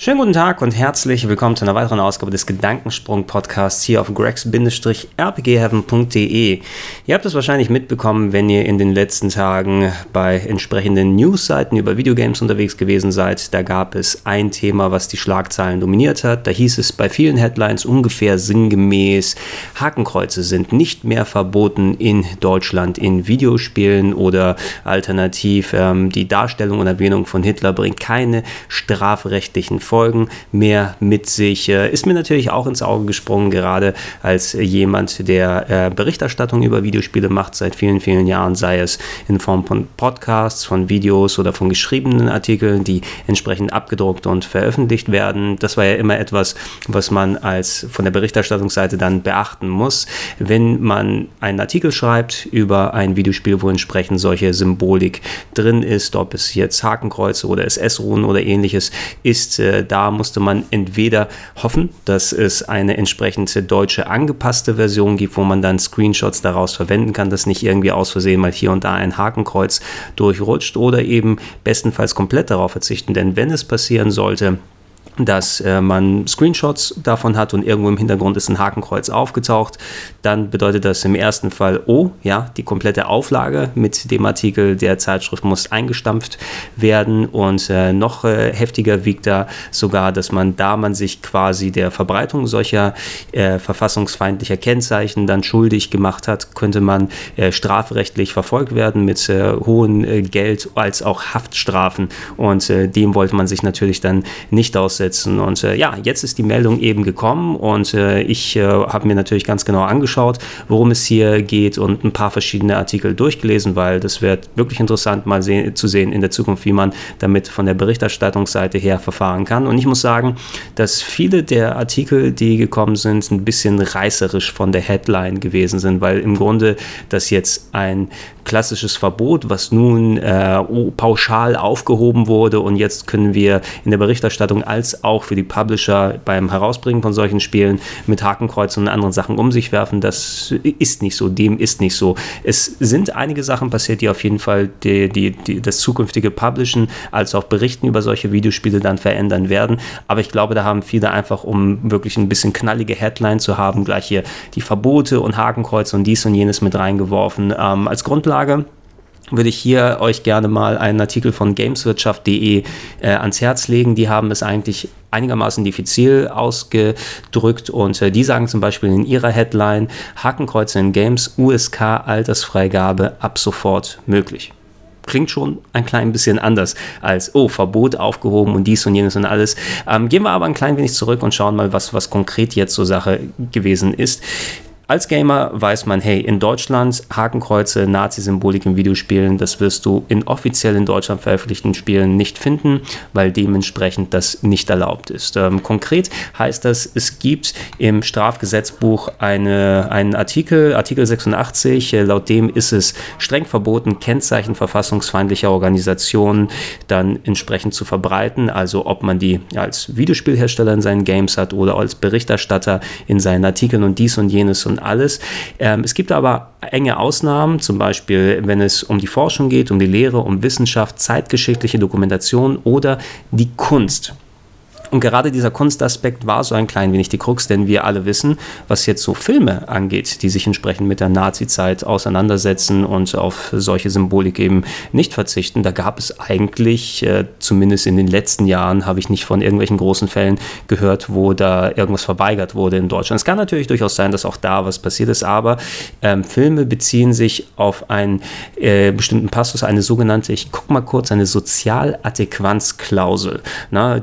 Schönen guten Tag und herzlich willkommen zu einer weiteren Ausgabe des Gedankensprung-Podcasts hier auf gregs-rpgheaven.de. Ihr habt es wahrscheinlich mitbekommen, wenn ihr in den letzten Tagen bei entsprechenden Newsseiten über Videogames unterwegs gewesen seid. Da gab es ein Thema, was die Schlagzeilen dominiert hat. Da hieß es bei vielen Headlines ungefähr sinngemäß, Hakenkreuze sind nicht mehr verboten in Deutschland in Videospielen oder alternativ ähm, die Darstellung und Erwähnung von Hitler bringt keine strafrechtlichen Folgen mehr mit sich. Äh, ist mir natürlich auch ins Auge gesprungen, gerade als jemand, der äh, Berichterstattung über Videospiele macht seit vielen, vielen Jahren, sei es in Form von Podcasts, von Videos oder von geschriebenen Artikeln, die entsprechend abgedruckt und veröffentlicht werden. Das war ja immer etwas, was man als von der Berichterstattungsseite dann beachten muss, wenn man einen Artikel schreibt über ein Videospiel, wo entsprechend solche Symbolik drin ist, ob es jetzt Hakenkreuze oder SS-Runen oder ähnliches ist, äh, da musste man entweder hoffen, dass es eine entsprechende deutsche angepasste Version gibt, wo man dann Screenshots daraus verwenden kann, dass nicht irgendwie aus Versehen mal hier und da ein Hakenkreuz durchrutscht oder eben bestenfalls komplett darauf verzichten. Denn wenn es passieren sollte, dass äh, man Screenshots davon hat und irgendwo im Hintergrund ist ein Hakenkreuz aufgetaucht, dann bedeutet das im ersten Fall, oh, ja, die komplette Auflage mit dem Artikel der Zeitschrift muss eingestampft werden. Und äh, noch äh, heftiger wiegt da sogar, dass man, da man sich quasi der Verbreitung solcher äh, verfassungsfeindlicher Kennzeichen dann schuldig gemacht hat, könnte man äh, strafrechtlich verfolgt werden mit äh, hohen Geld als auch Haftstrafen. Und dem wollte man sich natürlich dann nicht aussetzen umsetzen. Und äh, ja, jetzt ist die Meldung eben gekommen und äh, ich äh, habe mir natürlich ganz genau angeschaut, worum es hier geht und ein paar verschiedene Artikel durchgelesen, weil das wird wirklich interessant mal sehen, zu sehen in der Zukunft, wie man damit von der Berichterstattungsseite her verfahren kann. Und ich muss sagen, dass viele der Artikel, die gekommen sind, ein bisschen reißerisch von der Headline gewesen sind, weil im Grunde das jetzt ein klassisches Verbot, was nun äh, pauschal aufgehoben wurde und jetzt können wir in der Berichterstattung als auch für die Publisher beim Herausbringen von solchen Spielen mit Hakenkreuzen und anderen Sachen um sich werfen. Das ist nicht so, dem ist nicht so. Es sind einige Sachen passiert, die auf jeden Fall die, die, die, das zukünftige Publishen als auch Berichten über solche Videospiele dann verändern werden. Aber ich glaube, da haben viele einfach, um wirklich ein bisschen knallige Headline zu haben, gleich hier die Verbote und Hakenkreuze und dies und jenes mit reingeworfen. Ähm, als Grundlage Grundlage würde ich hier euch gerne mal einen Artikel von gameswirtschaft.de äh, ans Herz legen. Die haben es eigentlich einigermaßen diffizil ausgedrückt und äh, die sagen zum Beispiel in ihrer Headline Hakenkreuze in Games USK Altersfreigabe ab sofort möglich. Klingt schon ein klein bisschen anders als, oh, Verbot aufgehoben und dies und jenes und alles. Ähm, gehen wir aber ein klein wenig zurück und schauen mal, was, was konkret jetzt zur Sache gewesen ist. Als Gamer weiß man, hey, in Deutschland Hakenkreuze, Nazi-Symbolik in Videospielen, das wirst du in offiziell in Deutschland veröffentlichten Spielen nicht finden, weil dementsprechend das nicht erlaubt ist. Ähm, konkret heißt das, es gibt im Strafgesetzbuch eine, einen Artikel, Artikel 86, äh, laut dem ist es streng verboten, Kennzeichen verfassungsfeindlicher Organisationen dann entsprechend zu verbreiten, also ob man die als Videospielhersteller in seinen Games hat oder als Berichterstatter in seinen Artikeln und dies und jenes und alles. Ähm, es gibt aber enge Ausnahmen, zum Beispiel wenn es um die Forschung geht, um die Lehre, um Wissenschaft, zeitgeschichtliche Dokumentation oder die Kunst. Und gerade dieser Kunstaspekt war so ein klein wenig die Krux, denn wir alle wissen, was jetzt so Filme angeht, die sich entsprechend mit der Nazi-Zeit auseinandersetzen und auf solche Symbolik eben nicht verzichten. Da gab es eigentlich, äh, zumindest in den letzten Jahren, habe ich nicht von irgendwelchen großen Fällen gehört, wo da irgendwas verweigert wurde in Deutschland. Es kann natürlich durchaus sein, dass auch da was passiert ist, aber ähm, Filme beziehen sich auf einen äh, bestimmten Passus, eine sogenannte, ich gucke mal kurz, eine Sozialadäquanzklausel.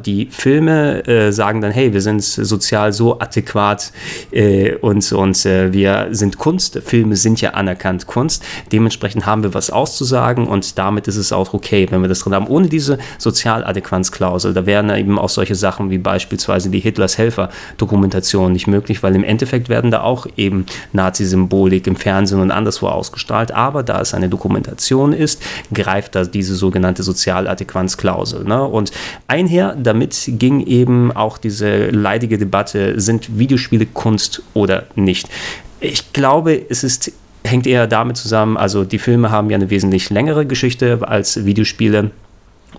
Die Filme äh, sagen dann, hey, wir sind sozial so adäquat äh, und, und äh, wir sind Kunst. Filme sind ja anerkannt Kunst. Dementsprechend haben wir was auszusagen und damit ist es auch okay, wenn wir das drin haben. Ohne diese Sozialadäquanzklausel, da wären eben auch solche Sachen wie beispielsweise die Hitlers Helfer-Dokumentation nicht möglich, weil im Endeffekt werden da auch eben Nazi-Symbolik im Fernsehen und anderswo ausgestrahlt. Aber da es eine Dokumentation ist, greift da diese sogenannte Sozialadäquanzklausel. Ne? Und einher damit ging eben auch diese leidige Debatte, sind Videospiele Kunst oder nicht. Ich glaube, es ist hängt eher damit zusammen, also die Filme haben ja eine wesentlich längere Geschichte als Videospiele.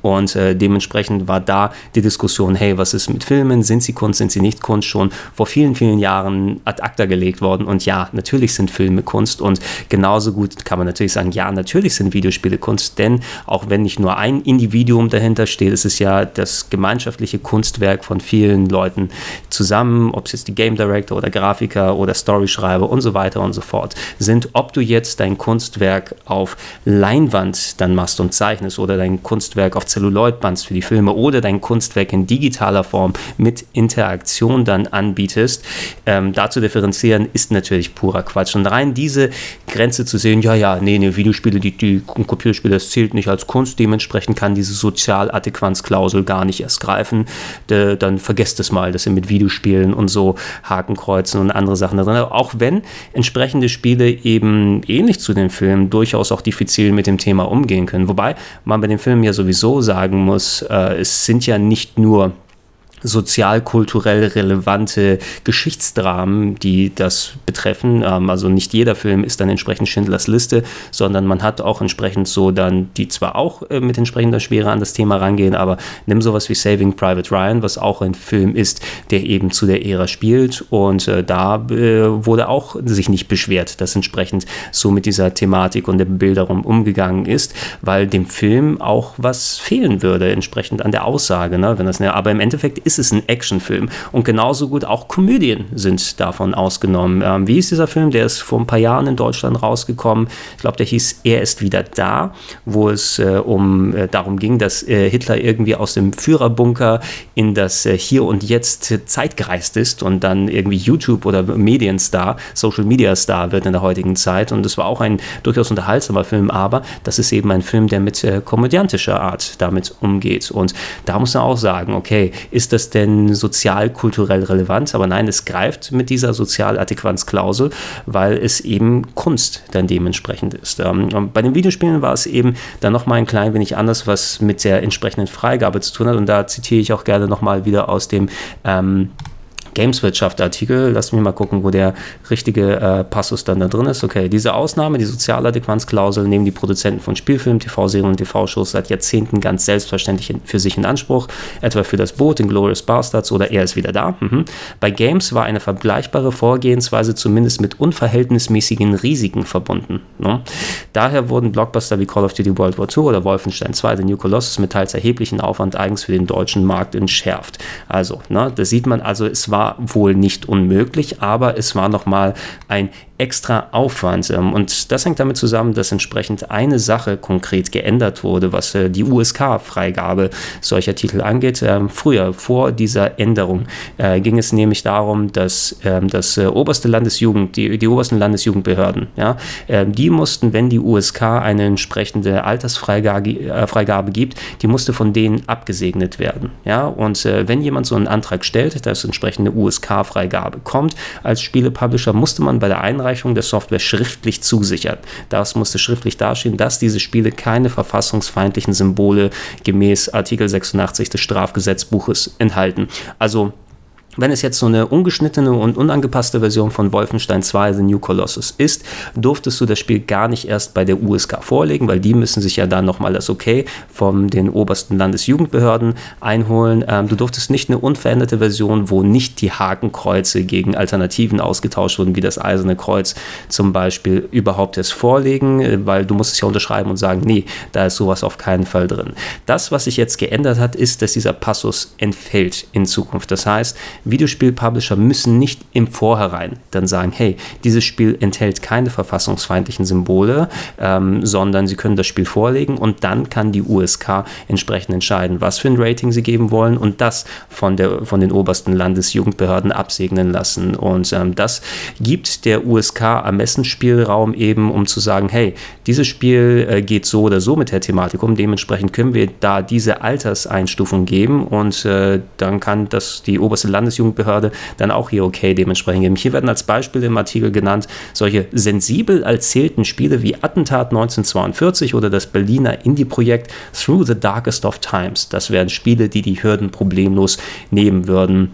Und äh, dementsprechend war da die Diskussion, hey, was ist mit Filmen? Sind sie Kunst, sind sie nicht Kunst? Schon vor vielen, vielen Jahren ad acta gelegt worden. Und ja, natürlich sind Filme Kunst. Und genauso gut kann man natürlich sagen, ja, natürlich sind Videospiele Kunst. Denn auch wenn nicht nur ein Individuum dahinter steht, ist es ja das gemeinschaftliche Kunstwerk von vielen Leuten zusammen, ob es jetzt die Game Director oder Grafiker oder Storyschreiber und so weiter und so fort sind. Ob du jetzt dein Kunstwerk auf Leinwand dann machst und zeichnest oder dein Kunstwerk auf Celluloidbands für die Filme oder dein Kunstwerk in digitaler Form mit Interaktion dann anbietest, ähm, da zu differenzieren, ist natürlich purer Quatsch. Und rein diese Grenze zu sehen, ja, ja, nee, nee, Videospiele, die, die Computerspiele, das zählt nicht als Kunst, dementsprechend kann diese Sozialadäquanzklausel gar nicht erst greifen, de, dann vergesst es mal, dass ihr mit Videospielen und so Hakenkreuzen und andere Sachen da drin habt. Auch wenn entsprechende Spiele eben ähnlich zu den Filmen durchaus auch diffizil mit dem Thema umgehen können. Wobei man bei den Filmen ja sowieso sagen muss, äh, es sind ja nicht nur sozialkulturell relevante Geschichtsdramen, die das betreffen. Ähm, also nicht jeder Film ist dann entsprechend Schindlers Liste, sondern man hat auch entsprechend so dann, die zwar auch äh, mit entsprechender Schwere an das Thema rangehen, aber nimm sowas wie Saving Private Ryan, was auch ein Film ist, der eben zu der Ära spielt und äh, da äh, wurde auch sich nicht beschwert, dass entsprechend so mit dieser Thematik und der Bilderung umgegangen ist, weil dem Film auch was fehlen würde, entsprechend an der Aussage, ne? wenn das, ne, aber im Endeffekt ist es ein Actionfilm. Und genauso gut auch Komödien sind davon ausgenommen. Ähm, wie ist dieser Film? Der ist vor ein paar Jahren in Deutschland rausgekommen. Ich glaube, der hieß Er ist wieder da, wo es äh, um äh, darum ging, dass äh, Hitler irgendwie aus dem Führerbunker in das äh, Hier und Jetzt zeitgereist ist und dann irgendwie YouTube oder Medienstar, Social Media Star wird in der heutigen Zeit. Und das war auch ein durchaus unterhaltsamer Film, aber das ist eben ein Film, der mit äh, komödiantischer Art damit umgeht. Und da muss man auch sagen, okay, ist das das denn sozial-kulturell relevant? Aber nein, es greift mit dieser Sozialadäquanzklausel, weil es eben Kunst dann dementsprechend ist. Ähm, bei den Videospielen war es eben dann nochmal ein klein wenig anders, was mit der entsprechenden Freigabe zu tun hat. Und da zitiere ich auch gerne nochmal wieder aus dem ähm, Gameswirtschaft-Artikel. Lass mich mal gucken, wo der richtige äh, Passus dann da drin ist. Okay, diese Ausnahme, die Sozialadäquanzklausel, nehmen die Produzenten von Spielfilmen, TV-Serien und TV-Shows seit Jahrzehnten ganz selbstverständlich für sich in Anspruch, etwa für das Boot in Glorious Bastards oder Er ist wieder da. Mhm. Bei Games war eine vergleichbare Vorgehensweise zumindest mit unverhältnismäßigen Risiken verbunden. Ne? Daher wurden Blockbuster wie Call of Duty World War II oder Wolfenstein 2, The New Colossus mit teils erheblichen Aufwand eigens für den deutschen Markt entschärft. Also, ne, da sieht man also, es war wohl nicht unmöglich, aber es war nochmal ein extra Aufwand. Ähm, und das hängt damit zusammen, dass entsprechend eine Sache konkret geändert wurde, was äh, die USK-Freigabe solcher Titel angeht. Ähm, früher, vor dieser Änderung, äh, ging es nämlich darum, dass ähm, das äh, oberste Landesjugend, die, die obersten Landesjugendbehörden, ja, die mussten, wenn die USK eine entsprechende Altersfreigabe Freigabe gibt, die musste von denen abgesegnet werden. Ja? Und wenn jemand so einen Antrag stellt, dass entsprechende USK-Freigabe kommt, als Spielepublisher musste man bei der Einreichung Einreichung der Software schriftlich zusichern. Das musste schriftlich dastehen, dass diese Spiele keine verfassungsfeindlichen Symbole gemäß Artikel 86 des Strafgesetzbuches enthalten. Also wenn es jetzt so eine ungeschnittene und unangepasste Version von Wolfenstein 2 The New Colossus ist, durftest du das Spiel gar nicht erst bei der USK vorlegen, weil die müssen sich ja dann nochmal das Okay von den obersten Landesjugendbehörden einholen. Ähm, du durftest nicht eine unveränderte Version, wo nicht die Hakenkreuze gegen Alternativen ausgetauscht wurden, wie das Eiserne Kreuz zum Beispiel, überhaupt erst vorlegen, äh, weil du musst es ja unterschreiben und sagen, nee, da ist sowas auf keinen Fall drin. Das, was sich jetzt geändert hat, ist, dass dieser Passus entfällt in Zukunft. Das heißt, Videospiel-Publisher müssen nicht im Vorhinein dann sagen, hey, dieses Spiel enthält keine verfassungsfeindlichen Symbole, ähm, sondern sie können das Spiel vorlegen und dann kann die USK entsprechend entscheiden, was für ein Rating sie geben wollen und das von, der, von den obersten Landesjugendbehörden absegnen lassen. Und ähm, das gibt der USK Ermessensspielraum eben, um zu sagen, hey, dieses Spiel äh, geht so oder so mit der Thematik um, dementsprechend können wir da diese Alterseinstufung geben und äh, dann kann das die oberste Landesjugendbehörde Landesjugendbehörde dann auch hier okay dementsprechend geben. Hier werden als Beispiel im Artikel genannt solche sensibel erzählten Spiele wie Attentat 1942 oder das Berliner Indie-Projekt Through the Darkest of Times. Das wären Spiele, die die Hürden problemlos nehmen würden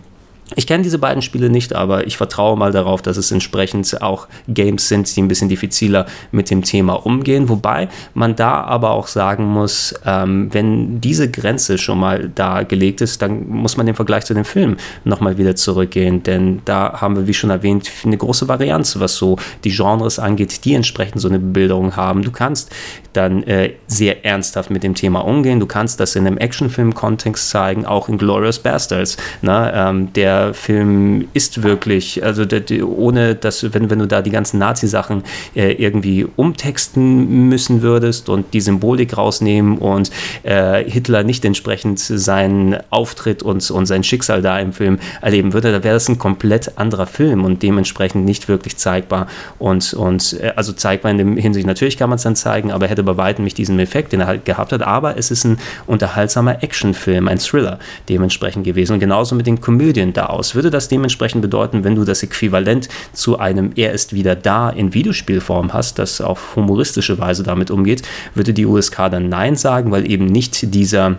ich kenne diese beiden Spiele nicht, aber ich vertraue mal darauf, dass es entsprechend auch Games sind, die ein bisschen diffiziler mit dem Thema umgehen. Wobei man da aber auch sagen muss, ähm, wenn diese Grenze schon mal da gelegt ist, dann muss man im Vergleich zu den Filmen nochmal wieder zurückgehen. Denn da haben wir, wie schon erwähnt, eine große Varianz, was so die Genres angeht, die entsprechend so eine Bebilderung haben. Du kannst dann äh, sehr ernsthaft mit dem Thema umgehen. Du kannst das in einem Actionfilm-Kontext zeigen, auch in Glorious Bastards. Ne? Ähm, der Film ist wirklich, also ohne dass, wenn, wenn du da die ganzen Nazi-Sachen äh, irgendwie umtexten müssen würdest und die Symbolik rausnehmen und äh, Hitler nicht entsprechend seinen Auftritt und, und sein Schicksal da im Film erleben würde, da wäre das ein komplett anderer Film und dementsprechend nicht wirklich zeigbar und, und äh, also zeigbar in dem Hinsicht, natürlich kann man es dann zeigen, aber hätte bei weitem nicht diesen Effekt, den er halt gehabt hat, aber es ist ein unterhaltsamer Actionfilm, ein Thriller dementsprechend gewesen und genauso mit den Komödien da aus? Würde das dementsprechend bedeuten, wenn du das Äquivalent zu einem Er ist wieder da in Videospielform hast, das auf humoristische Weise damit umgeht, würde die USK dann Nein sagen, weil eben nicht dieser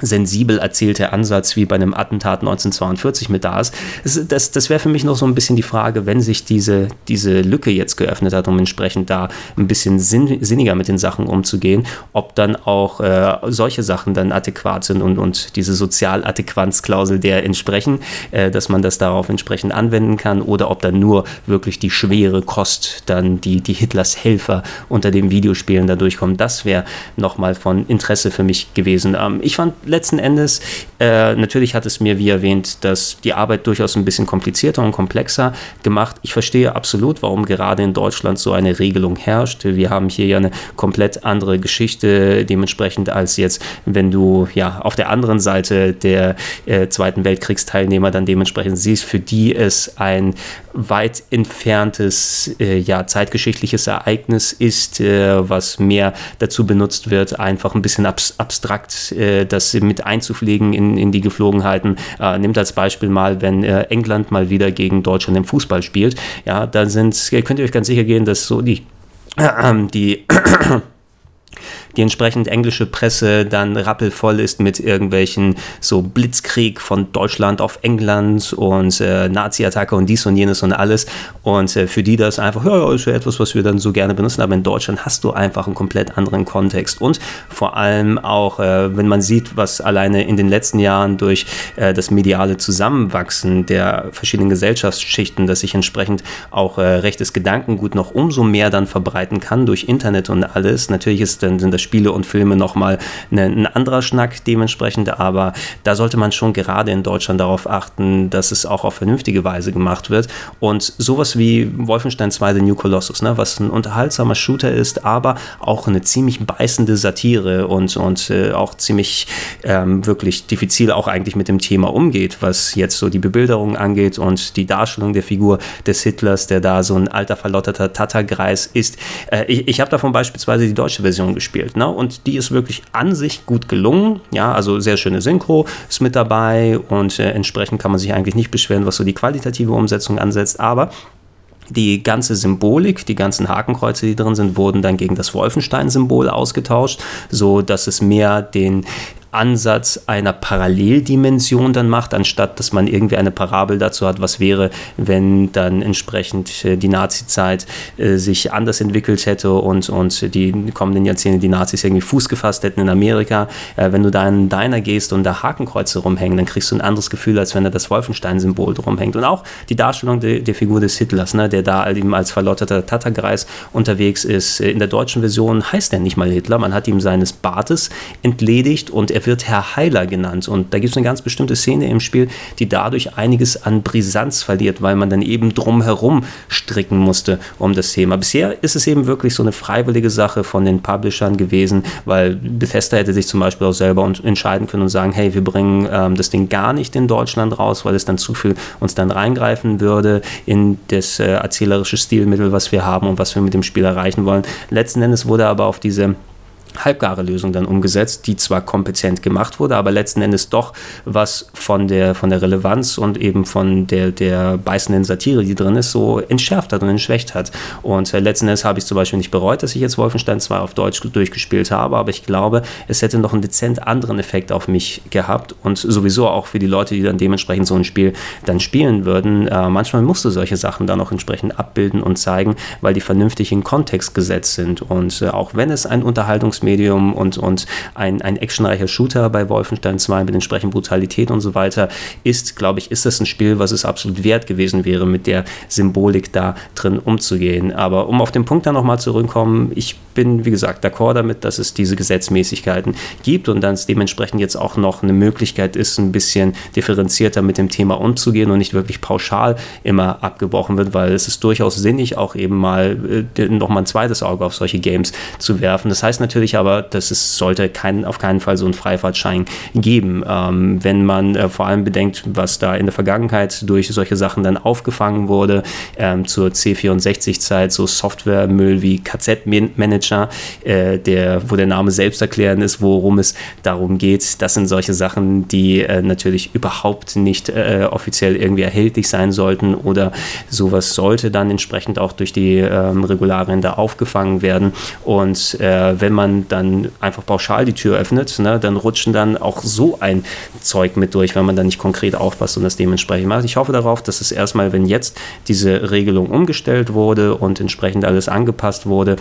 sensibel erzählte Ansatz wie bei einem Attentat 1942 mit da ist. Das, das wäre für mich noch so ein bisschen die Frage, wenn sich diese, diese Lücke jetzt geöffnet hat, um entsprechend da ein bisschen sinn, sinniger mit den Sachen umzugehen, ob dann auch äh, solche Sachen dann adäquat sind und, und diese Sozialadäquanzklausel der entsprechen, äh, dass man das darauf entsprechend anwenden kann oder ob dann nur wirklich die schwere Kost dann die, die Hitlers Helfer unter den Videospielen da durchkommen. Das wäre nochmal von Interesse für mich gewesen. Ähm, ich fand letzten Endes, äh, natürlich hat es mir, wie erwähnt, dass die Arbeit durchaus ein bisschen komplizierter und komplexer gemacht. Ich verstehe absolut, warum gerade in Deutschland so eine Regelung herrscht. Wir haben hier ja eine komplett andere Geschichte dementsprechend als jetzt, wenn du ja auf der anderen Seite der äh, Zweiten Weltkriegsteilnehmer dann dementsprechend siehst, für die es ein weit entferntes äh, ja, zeitgeschichtliches Ereignis ist, äh, was mehr dazu benutzt wird, einfach ein bisschen abs abstrakt äh, mit einzupflegen in, in die Geflogenheiten. Äh, nimmt als Beispiel mal, wenn äh, England mal wieder gegen Deutschland im Fußball spielt, ja, dann sind, könnt ihr euch ganz sicher gehen, dass so die, die die entsprechend englische Presse dann rappelvoll ist mit irgendwelchen so Blitzkrieg von Deutschland auf England und äh, Nazi-Attacke und dies und jenes und alles. Und äh, für die das einfach, ja, ist ja etwas, was wir dann so gerne benutzen. Aber in Deutschland hast du einfach einen komplett anderen Kontext. Und vor allem auch, äh, wenn man sieht, was alleine in den letzten Jahren durch äh, das mediale Zusammenwachsen der verschiedenen Gesellschaftsschichten, dass sich entsprechend auch äh, rechtes Gedankengut noch umso mehr dann verbreiten kann durch Internet und alles. Natürlich ist dann, sind das Spiele und Filme nochmal ne, ein anderer Schnack dementsprechend, aber da sollte man schon gerade in Deutschland darauf achten, dass es auch auf vernünftige Weise gemacht wird. Und sowas wie Wolfenstein 2 The New Colossus, ne, was ein unterhaltsamer Shooter ist, aber auch eine ziemlich beißende Satire und, und äh, auch ziemlich ähm, wirklich diffizil auch eigentlich mit dem Thema umgeht, was jetzt so die Bebilderung angeht und die Darstellung der Figur des Hitlers, der da so ein alter verlotterter Tattergreis ist. Äh, ich ich habe davon beispielsweise die deutsche Version gespielt gespielt. Ne? Und die ist wirklich an sich gut gelungen. Ja, also sehr schöne Synchro ist mit dabei und äh, entsprechend kann man sich eigentlich nicht beschweren, was so die qualitative Umsetzung ansetzt. Aber die ganze Symbolik, die ganzen Hakenkreuze, die drin sind, wurden dann gegen das Wolfenstein-Symbol ausgetauscht, so dass es mehr den Ansatz einer Paralleldimension dann macht, anstatt dass man irgendwie eine Parabel dazu hat, was wäre, wenn dann entsprechend äh, die Nazi-Zeit äh, sich anders entwickelt hätte und, und die kommenden Jahrzehnte die Nazis irgendwie Fuß gefasst hätten in Amerika. Äh, wenn du da in Diner gehst und da Hakenkreuze rumhängen, dann kriegst du ein anderes Gefühl, als wenn da das Wolfenstein-Symbol rumhängt. Und auch die Darstellung de, der Figur des Hitlers, ne, der da eben als verlotterter Tattergreis unterwegs ist. In der deutschen Version heißt er nicht mal Hitler, man hat ihm seines Bartes entledigt und er er wird Herr Heiler genannt. Und da gibt es eine ganz bestimmte Szene im Spiel, die dadurch einiges an Brisanz verliert, weil man dann eben drumherum stricken musste um das Thema. Bisher ist es eben wirklich so eine freiwillige Sache von den Publishern gewesen, weil Bethesda hätte sich zum Beispiel auch selber entscheiden können und sagen, hey, wir bringen ähm, das Ding gar nicht in Deutschland raus, weil es dann zu viel uns dann reingreifen würde in das äh, erzählerische Stilmittel, was wir haben und was wir mit dem Spiel erreichen wollen. Letzten Endes wurde aber auf diese halbgare Lösung dann umgesetzt, die zwar kompetent gemacht wurde, aber letzten Endes doch was von der, von der Relevanz und eben von der, der beißenden Satire, die drin ist, so entschärft hat und entschwächt hat. Und äh, letzten Endes habe ich zum Beispiel nicht bereut, dass ich jetzt Wolfenstein 2 auf Deutsch durchgespielt habe, aber ich glaube, es hätte noch einen dezent anderen Effekt auf mich gehabt und sowieso auch für die Leute, die dann dementsprechend so ein Spiel dann spielen würden. Äh, manchmal musst du solche Sachen dann auch entsprechend abbilden und zeigen, weil die vernünftig in Kontext gesetzt sind. Und äh, auch wenn es ein Unterhaltungsmedium Medium und, und ein, ein actionreicher Shooter bei Wolfenstein 2 mit entsprechend Brutalität und so weiter ist, glaube ich, ist das ein Spiel, was es absolut wert gewesen wäre, mit der Symbolik da drin umzugehen. Aber um auf den Punkt dann nochmal zurückzukommen, ich bin, wie gesagt, d'accord damit, dass es diese Gesetzmäßigkeiten gibt und dann es dementsprechend jetzt auch noch eine Möglichkeit ist, ein bisschen differenzierter mit dem Thema umzugehen und nicht wirklich pauschal immer abgebrochen wird, weil es ist durchaus sinnig, auch eben mal äh, nochmal ein zweites Auge auf solche Games zu werfen. Das heißt natürlich aber, dass es sollte kein, auf keinen Fall so einen Freifahrtschein geben. Ähm, wenn man äh, vor allem bedenkt, was da in der Vergangenheit durch solche Sachen dann aufgefangen wurde, ähm, zur C64-Zeit, so Softwaremüll wie KZ-Manager, äh, der, wo der Name selbst erklären ist, worum es darum geht. Das sind solche Sachen, die äh, natürlich überhaupt nicht äh, offiziell irgendwie erhältlich sein sollten oder sowas sollte dann entsprechend auch durch die ähm, Regularien da aufgefangen werden. Und äh, wenn man dann einfach pauschal die Tür öffnet, ne, dann rutschen dann auch so ein Zeug mit durch, wenn man dann nicht konkret aufpasst und das dementsprechend macht. Ich hoffe darauf, dass es erstmal, wenn jetzt diese Regelung umgestellt wurde und entsprechend alles angepasst wurde,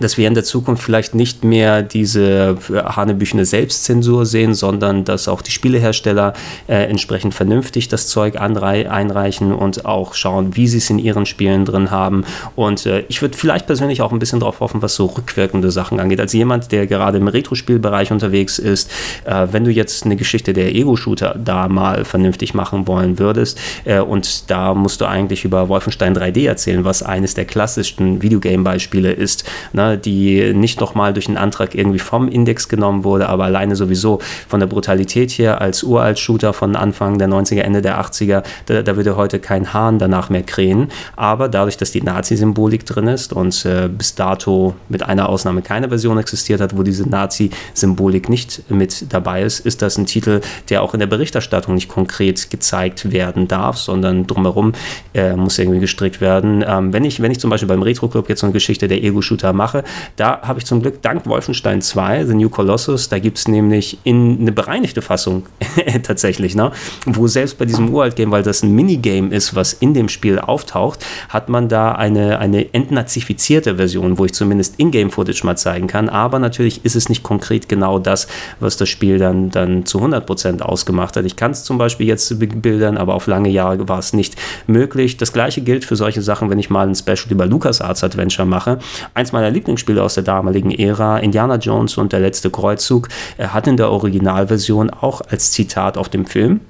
dass wir in der Zukunft vielleicht nicht mehr diese äh, hanebüchene Selbstzensur sehen, sondern dass auch die Spielehersteller äh, entsprechend vernünftig das Zeug einreichen und auch schauen, wie sie es in ihren Spielen drin haben. Und äh, ich würde vielleicht persönlich auch ein bisschen darauf hoffen, was so rückwirkende Sachen angeht. Als jemand, der gerade im Retro-Spielbereich unterwegs ist, äh, wenn du jetzt eine Geschichte der Ego-Shooter da mal vernünftig machen wollen würdest äh, und da musst du eigentlich über Wolfenstein 3D erzählen, was eines der klassischsten Videogame-Beispiele ist, ne? Ne, die nicht nochmal durch einen Antrag irgendwie vom Index genommen wurde, aber alleine sowieso von der Brutalität her als Uralt-Shooter von Anfang der 90er, Ende der 80er, da, da würde heute kein Hahn danach mehr krähen. Aber dadurch, dass die Nazi-Symbolik drin ist und äh, bis dato mit einer Ausnahme keine Version existiert hat, wo diese Nazi-Symbolik nicht mit dabei ist, ist das ein Titel, der auch in der Berichterstattung nicht konkret gezeigt werden darf, sondern drumherum äh, muss irgendwie gestrickt werden. Ähm, wenn, ich, wenn ich zum Beispiel beim Retro Club jetzt so eine Geschichte der Ego-Shooter mache, mache. Da habe ich zum Glück dank Wolfenstein 2, The New Colossus, da gibt es nämlich in eine bereinigte Fassung tatsächlich, ne? wo selbst bei diesem Uralt-Game, weil das ein Minigame ist, was in dem Spiel auftaucht, hat man da eine, eine entnazifizierte Version, wo ich zumindest Ingame-Footage mal zeigen kann. Aber natürlich ist es nicht konkret genau das, was das Spiel dann, dann zu 100% ausgemacht hat. Ich kann es zum Beispiel jetzt bildern, aber auf lange Jahre war es nicht möglich. Das gleiche gilt für solche Sachen, wenn ich mal ein Special über LucasArts Adventure mache. Eins meiner Lieblingsspiele aus der damaligen Ära, Indiana Jones und der letzte Kreuzzug, hat in der Originalversion auch als Zitat auf dem Film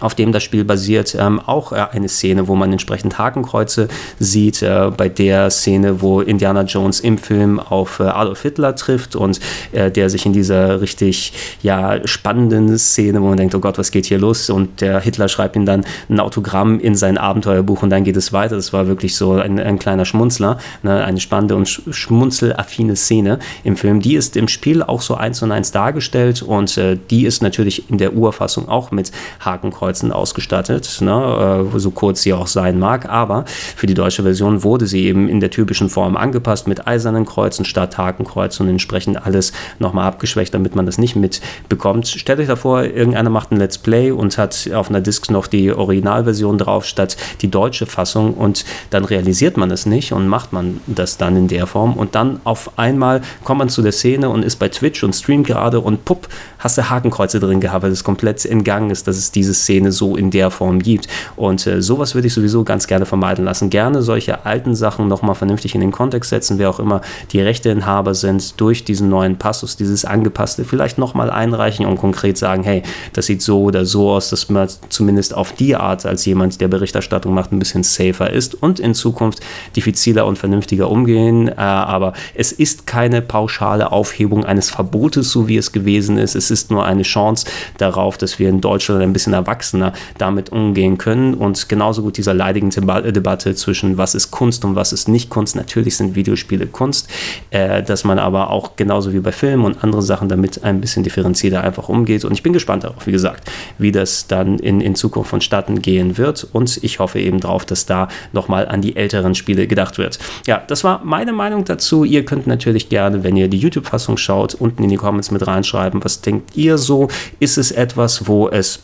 auf dem das Spiel basiert, ähm, auch äh, eine Szene, wo man entsprechend Hakenkreuze sieht, äh, bei der Szene, wo Indiana Jones im Film auf äh, Adolf Hitler trifft und äh, der sich in dieser richtig ja, spannenden Szene, wo man denkt, oh Gott, was geht hier los? Und der Hitler schreibt ihm dann ein Autogramm in sein Abenteuerbuch und dann geht es weiter. Das war wirklich so ein, ein kleiner Schmunzler, ne? eine spannende und schmunzelaffine Szene im Film. Die ist im Spiel auch so eins und eins dargestellt und äh, die ist natürlich in der Urfassung auch mit Hakenkreuzen Hakenkreuzen ausgestattet, ne, äh, so kurz sie auch sein mag, aber für die deutsche Version wurde sie eben in der typischen Form angepasst mit eisernen Kreuzen statt Hakenkreuzen und entsprechend alles nochmal abgeschwächt, damit man das nicht mitbekommt. Stellt euch davor, irgendeiner macht ein Let's Play und hat auf einer Disk noch die Originalversion drauf statt die deutsche Fassung und dann realisiert man es nicht und macht man das dann in der Form und dann auf einmal kommt man zu der Szene und ist bei Twitch und streamt gerade und pupp, hast du Hakenkreuze drin gehabt, weil es komplett entgangen ist, dass es diese Szene so in der Form gibt. Und äh, sowas würde ich sowieso ganz gerne vermeiden lassen. Gerne solche alten Sachen nochmal vernünftig in den Kontext setzen, wer auch immer die Rechteinhaber sind, durch diesen neuen Passus, dieses angepasste, vielleicht nochmal einreichen und konkret sagen, hey, das sieht so oder so aus, dass man zumindest auf die Art als jemand, der Berichterstattung macht, ein bisschen safer ist und in Zukunft diffiziler und vernünftiger umgehen. Äh, aber es ist keine pauschale Aufhebung eines Verbotes, so wie es gewesen ist. Es ist nur eine Chance darauf, dass wir in Deutschland ein bisschen erwachsen erwachsener damit umgehen können und genauso gut dieser leidigen Debatte zwischen was ist Kunst und was ist nicht Kunst. Natürlich sind Videospiele Kunst, äh, dass man aber auch genauso wie bei Filmen und anderen Sachen damit ein bisschen differenzierter einfach umgeht. Und ich bin gespannt darauf, wie gesagt, wie das dann in, in Zukunft vonstatten gehen wird. Und ich hoffe eben darauf, dass da nochmal an die älteren Spiele gedacht wird. Ja, das war meine Meinung dazu. Ihr könnt natürlich gerne, wenn ihr die YouTube-Fassung schaut, unten in die Comments mit reinschreiben, was denkt ihr so? Ist es etwas, wo es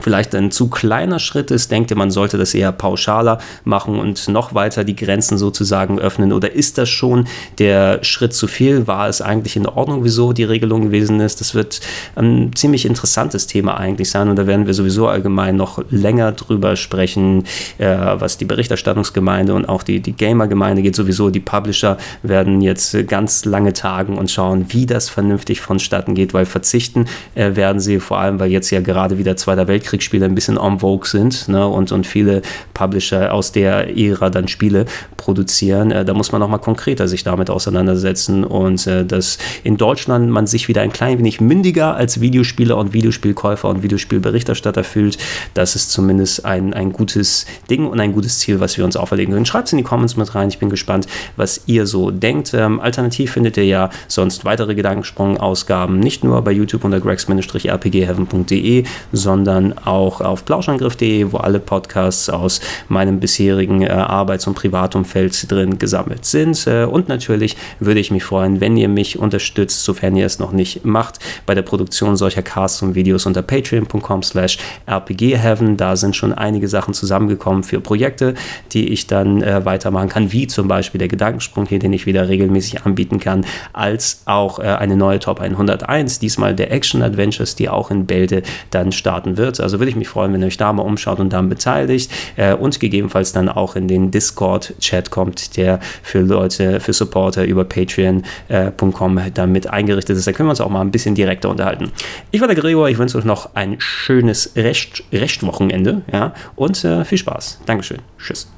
vielleicht ein zu kleiner Schritt ist, denkt ihr, man sollte das eher pauschaler machen und noch weiter die Grenzen sozusagen öffnen? Oder ist das schon der Schritt zu viel? War es eigentlich in Ordnung, wieso die Regelung gewesen ist? Das wird ein ziemlich interessantes Thema eigentlich sein und da werden wir sowieso allgemein noch länger drüber sprechen, äh, was die Berichterstattungsgemeinde und auch die, die Gamer-Gemeinde geht. Sowieso die Publisher werden jetzt ganz lange tagen und schauen, wie das vernünftig vonstatten geht, weil verzichten äh, werden sie vor allem, weil jetzt ja gerade wieder Zweiter Weltkrieg Weltkriegsspiele ein bisschen en vogue sind ne, und, und viele Publisher aus der Ära dann Spiele produzieren. Äh, da muss man nochmal konkreter sich damit auseinandersetzen und äh, dass in Deutschland man sich wieder ein klein wenig mündiger als Videospieler und Videospielkäufer und Videospielberichterstatter fühlt. Das ist zumindest ein, ein gutes Ding und ein gutes Ziel, was wir uns auferlegen können. Schreibt es in die Comments mit rein. Ich bin gespannt, was ihr so denkt. Ähm, alternativ findet ihr ja sonst weitere Gedankensprung-Ausgaben nicht nur bei YouTube unter gregs-rpgheaven.de, sondern auch auf plauschangriff.de, wo alle Podcasts aus meinem bisherigen äh, Arbeits- und Privatumfeld drin gesammelt sind. Äh, und natürlich würde ich mich freuen, wenn ihr mich unterstützt, sofern ihr es noch nicht macht, bei der Produktion solcher Casts und Videos unter patreon.com slash rpgheaven. Da sind schon einige Sachen zusammengekommen für Projekte, die ich dann äh, weitermachen kann, wie zum Beispiel der Gedankensprung hier, den ich wieder regelmäßig anbieten kann, als auch äh, eine neue Top 101, diesmal der Action Adventures, die auch in Bälde dann starten wird. Also würde ich mich freuen, wenn ihr euch da mal umschaut und dann beteiligt äh, und gegebenenfalls dann auch in den Discord-Chat kommt, der für Leute, für Supporter über patreon.com äh, damit eingerichtet ist. Da können wir uns auch mal ein bisschen direkter unterhalten. Ich war der Gregor, ich wünsche euch noch ein schönes Rest, Restwochenende ja, und äh, viel Spaß. Dankeschön. Tschüss.